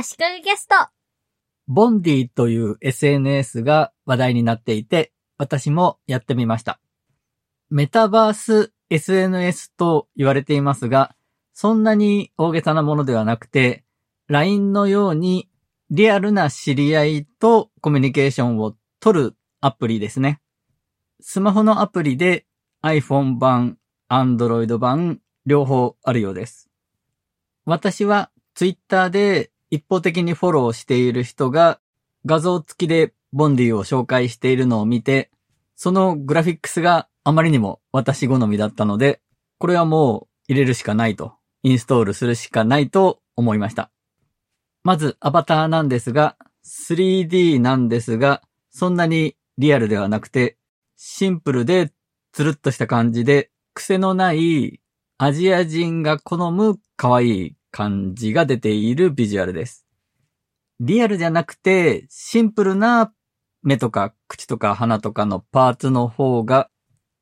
足利ゲスト。ボンディという SNS が話題になっていて、私もやってみました。メタバース SNS と言われていますが、そんなに大げさなものではなくて、LINE のようにリアルな知り合いとコミュニケーションを取るアプリですね。スマホのアプリで iPhone 版、Android 版、両方あるようです。私は Twitter で一方的にフォローしている人が画像付きでボンディを紹介しているのを見て、そのグラフィックスがあまりにも私好みだったので、これはもう入れるしかないと、インストールするしかないと思いました。まずアバターなんですが、3D なんですが、そんなにリアルではなくて、シンプルでつるっとした感じで、癖のないアジア人が好む可愛い感じが出ているビジュアルです。リアルじゃなくて、シンプルな目とか口とか鼻とかのパーツの方が、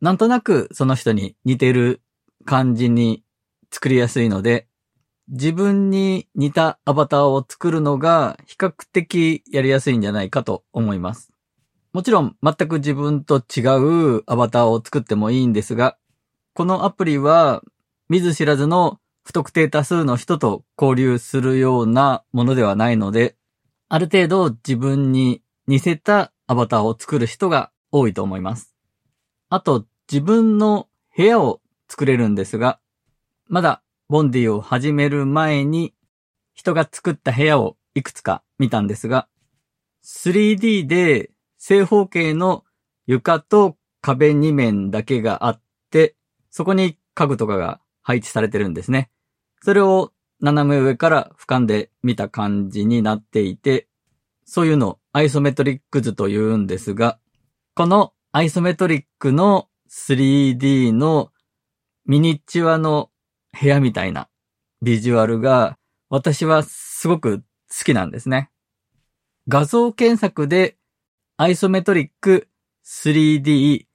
なんとなくその人に似てる感じに作りやすいので、自分に似たアバターを作るのが比較的やりやすいんじゃないかと思います。もちろん全く自分と違うアバターを作ってもいいんですが、このアプリは見ず知らずの不特定多数の人と交流するようなものではないので、ある程度自分に似せたアバターを作る人が多いと思います。あと、自分の部屋を作れるんですが、まだボンディを始める前に人が作った部屋をいくつか見たんですが、3D で正方形の床と壁2面だけがあって、そこに家具とかが配置されてるんですね。それを斜め上から俯瞰で見た感じになっていて、そういうのをアイソメトリック図と言うんですが、このアイソメトリックの 3D のミニチュアの部屋みたいなビジュアルが私はすごく好きなんですね。画像検索でアイソメトリック 3D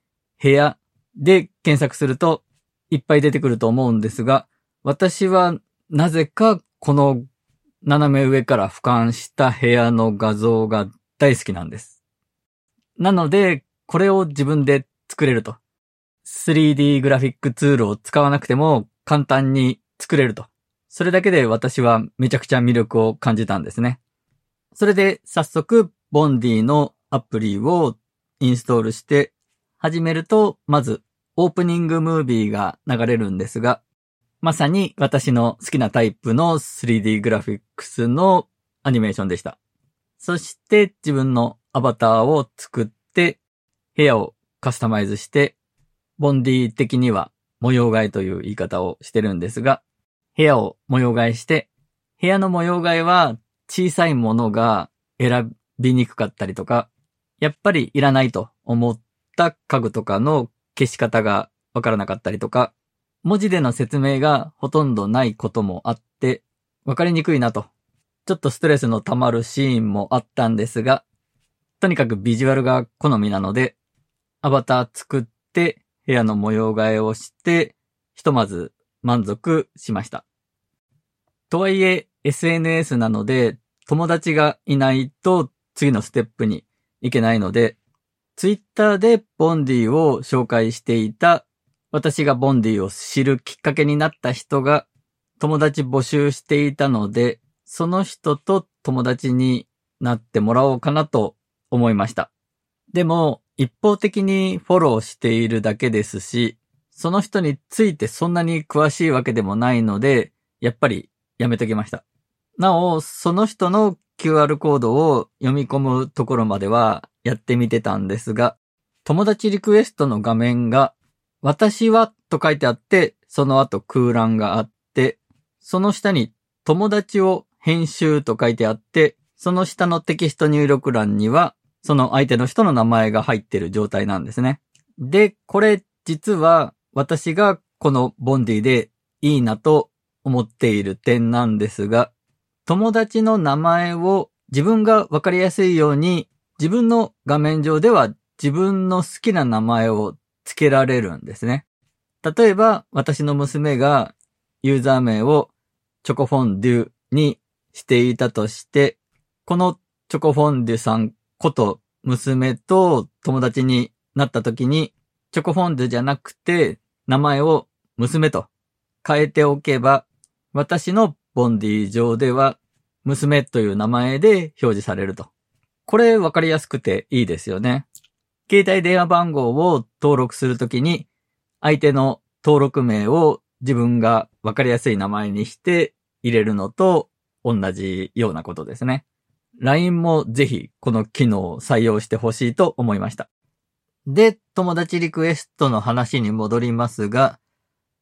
部屋で検索するといっぱい出てくると思うんですが、私はなぜかこの斜め上から俯瞰した部屋の画像が大好きなんです。なので、これを自分で作れると。3D グラフィックツールを使わなくても簡単に作れると。それだけで私はめちゃくちゃ魅力を感じたんですね。それで早速、ボンディのアプリをインストールして始めると、まずオープニングムービーが流れるんですが、まさに私の好きなタイプの 3D グラフィックスのアニメーションでした。そして自分のアバターを作って部屋をカスタマイズして、ボンディ的には模様替えという言い方をしてるんですが、部屋を模様替えして、部屋の模様替えは小さいものが選びにくかったりとか、やっぱりいらないと思った家具とかの消し方がわからなかったりとか、文字での説明がほとんどないこともあって、わかりにくいなと。ちょっとストレスの溜まるシーンもあったんですが、とにかくビジュアルが好みなので、アバター作って部屋の模様替えをして、ひとまず満足しました。とはいえ SNS なので友達がいないと次のステップに行けないので、Twitter でボンディを紹介していた私がボンディを知るきっかけになった人が友達募集していたので、その人と友達になってもらおうかなと思いました。でも、一方的にフォローしているだけですし、その人についてそんなに詳しいわけでもないので、やっぱりやめときました。なお、その人の QR コードを読み込むところまではやってみてたんですが、友達リクエストの画面が私はと書いてあって、その後空欄があって、その下に友達を編集と書いてあって、その下のテキスト入力欄には、その相手の人の名前が入ってる状態なんですね。で、これ実は私がこのボンディでいいなと思っている点なんですが、友達の名前を自分がわかりやすいように自分の画面上では自分の好きな名前を付けられるんですね。例えば私の娘がユーザー名をチョコフォンデュにしていたとして、このチョコフォンデュさんこと娘と友達になった時に、チョコフォンデュじゃなくて名前を娘と変えておけば、私のボンディ上では娘という名前で表示されると。これ分かりやすくていいですよね。携帯電話番号を登録するときに、相手の登録名を自分が分かりやすい名前にして入れるのと同じようなことですね。LINE もぜひこの機能を採用してほしいと思いました。で、友達リクエストの話に戻りますが、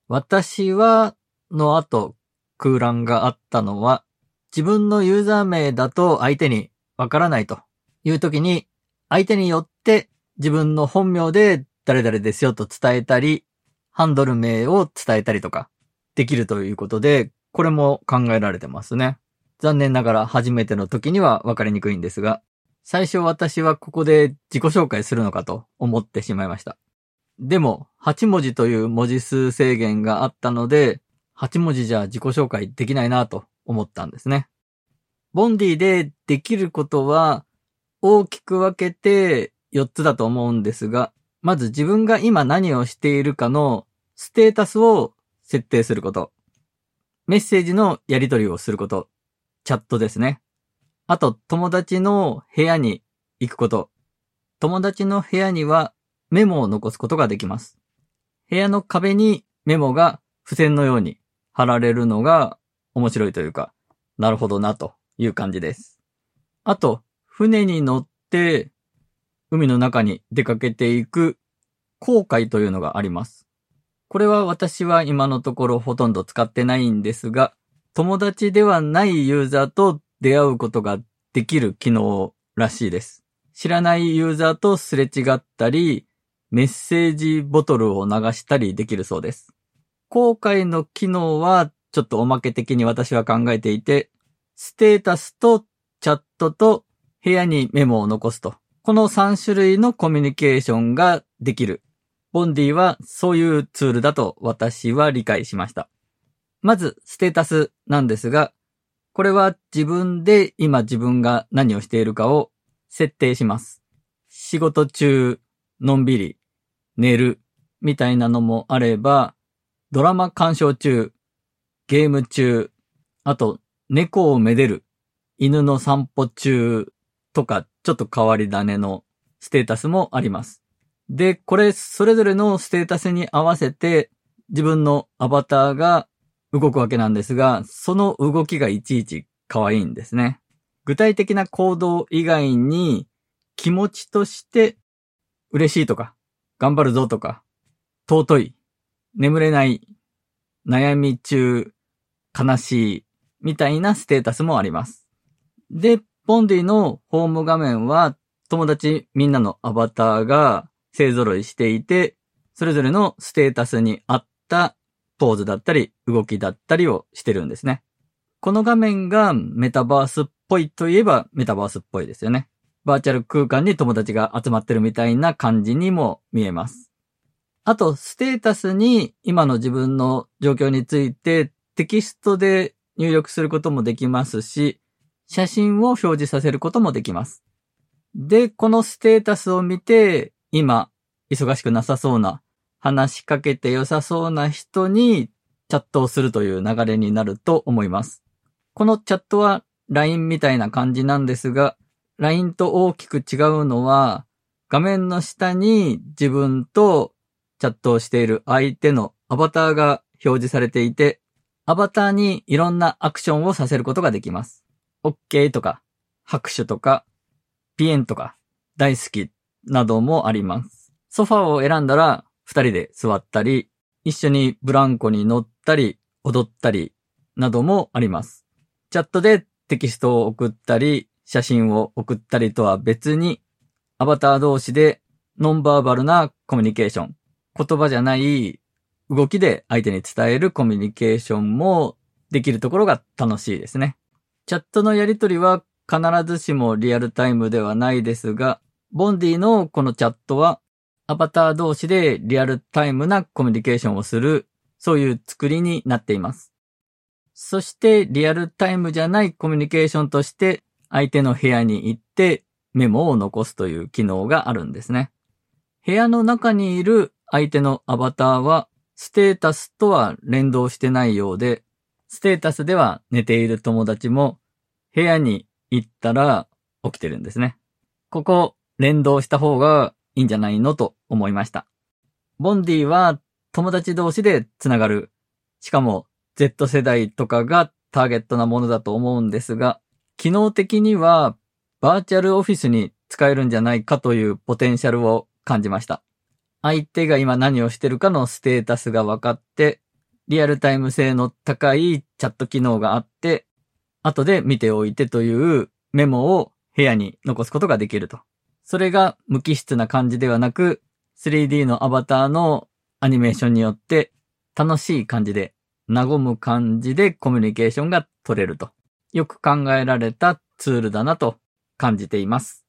私はの後空欄があったのは、自分のユーザー名だと相手にわからないという時に、相手によって自分の本名で誰々ですよと伝えたり、ハンドル名を伝えたりとかできるということで、これも考えられてますね。残念ながら初めての時には分かりにくいんですが、最初私はここで自己紹介するのかと思ってしまいました。でも、8文字という文字数制限があったので、8文字じゃ自己紹介できないなと思ったんですね。ボンディでできることは大きく分けて4つだと思うんですが、まず自分が今何をしているかのステータスを設定すること。メッセージのやり取りをすること。チャットですね。あと、友達の部屋に行くこと。友達の部屋にはメモを残すことができます。部屋の壁にメモが付箋のように貼られるのが面白いというか、なるほどなという感じです。あと、船に乗って海の中に出かけていく航海というのがあります。これは私は今のところほとんど使ってないんですが、友達ではないユーザーと出会うことができる機能らしいです。知らないユーザーとすれ違ったり、メッセージボトルを流したりできるそうです。航海の機能はちょっとおまけ的に私は考えていて、ステータスとチャットと部屋にメモを残すと。この3種類のコミュニケーションができる。ボンディはそういうツールだと私は理解しました。まず、ステータスなんですが、これは自分で今自分が何をしているかを設定します。仕事中、のんびり、寝る、みたいなのもあれば、ドラマ鑑賞中、ゲーム中、あと、猫をめでる、犬の散歩中とか、ちょっと変わり種のステータスもあります。で、これ、それぞれのステータスに合わせて、自分のアバターが動くわけなんですが、その動きがいちいち可愛いんですね。具体的な行動以外に、気持ちとして、嬉しいとか、頑張るぞとか、尊い、眠れない、悩み中、悲しい、みたいなステータスもあります。で、ボンディのホーム画面は、友達みんなのアバターが勢揃いしていて、それぞれのステータスに合ったポーズだったり、動きだったりをしてるんですね。この画面がメタバースっぽいといえばメタバースっぽいですよね。バーチャル空間に友達が集まってるみたいな感じにも見えます。あと、ステータスに今の自分の状況についてテキストで入力することもできますし、写真を表示させることもできます。で、このステータスを見て、今、忙しくなさそうな、話しかけて良さそうな人にチャットをするという流れになると思います。このチャットは LINE みたいな感じなんですが、LINE と大きく違うのは、画面の下に自分とチャットをしている相手のアバターが表示されていて、アバターにいろんなアクションをさせることができます。OK とか、拍手とか、ピエンとか、大好きなどもあります。ソファーを選んだら、二人で座ったり、一緒にブランコに乗ったり、踊ったり、などもあります。チャットでテキストを送ったり、写真を送ったりとは別に、アバター同士でノンバーバルなコミュニケーション、言葉じゃない動きで相手に伝えるコミュニケーションもできるところが楽しいですね。チャットのやりとりは必ずしもリアルタイムではないですが、ボンディのこのチャットはアバター同士でリアルタイムなコミュニケーションをする、そういう作りになっています。そしてリアルタイムじゃないコミュニケーションとして相手の部屋に行ってメモを残すという機能があるんですね。部屋の中にいる相手のアバターはステータスとは連動してないようで、ステータスでは寝ている友達も部屋に行ったら起きてるんですね。ここ連動した方がいいんじゃないのと思いました。ボンディは友達同士でつながる。しかも Z 世代とかがターゲットなものだと思うんですが、機能的にはバーチャルオフィスに使えるんじゃないかというポテンシャルを感じました。相手が今何をしてるかのステータスが分かって、リアルタイム性の高いチャット機能があって、後で見ておいてというメモを部屋に残すことができると。それが無機質な感じではなく、3D のアバターのアニメーションによって楽しい感じで、和む感じでコミュニケーションが取れると。よく考えられたツールだなと感じています。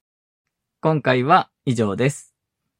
今回は以上です。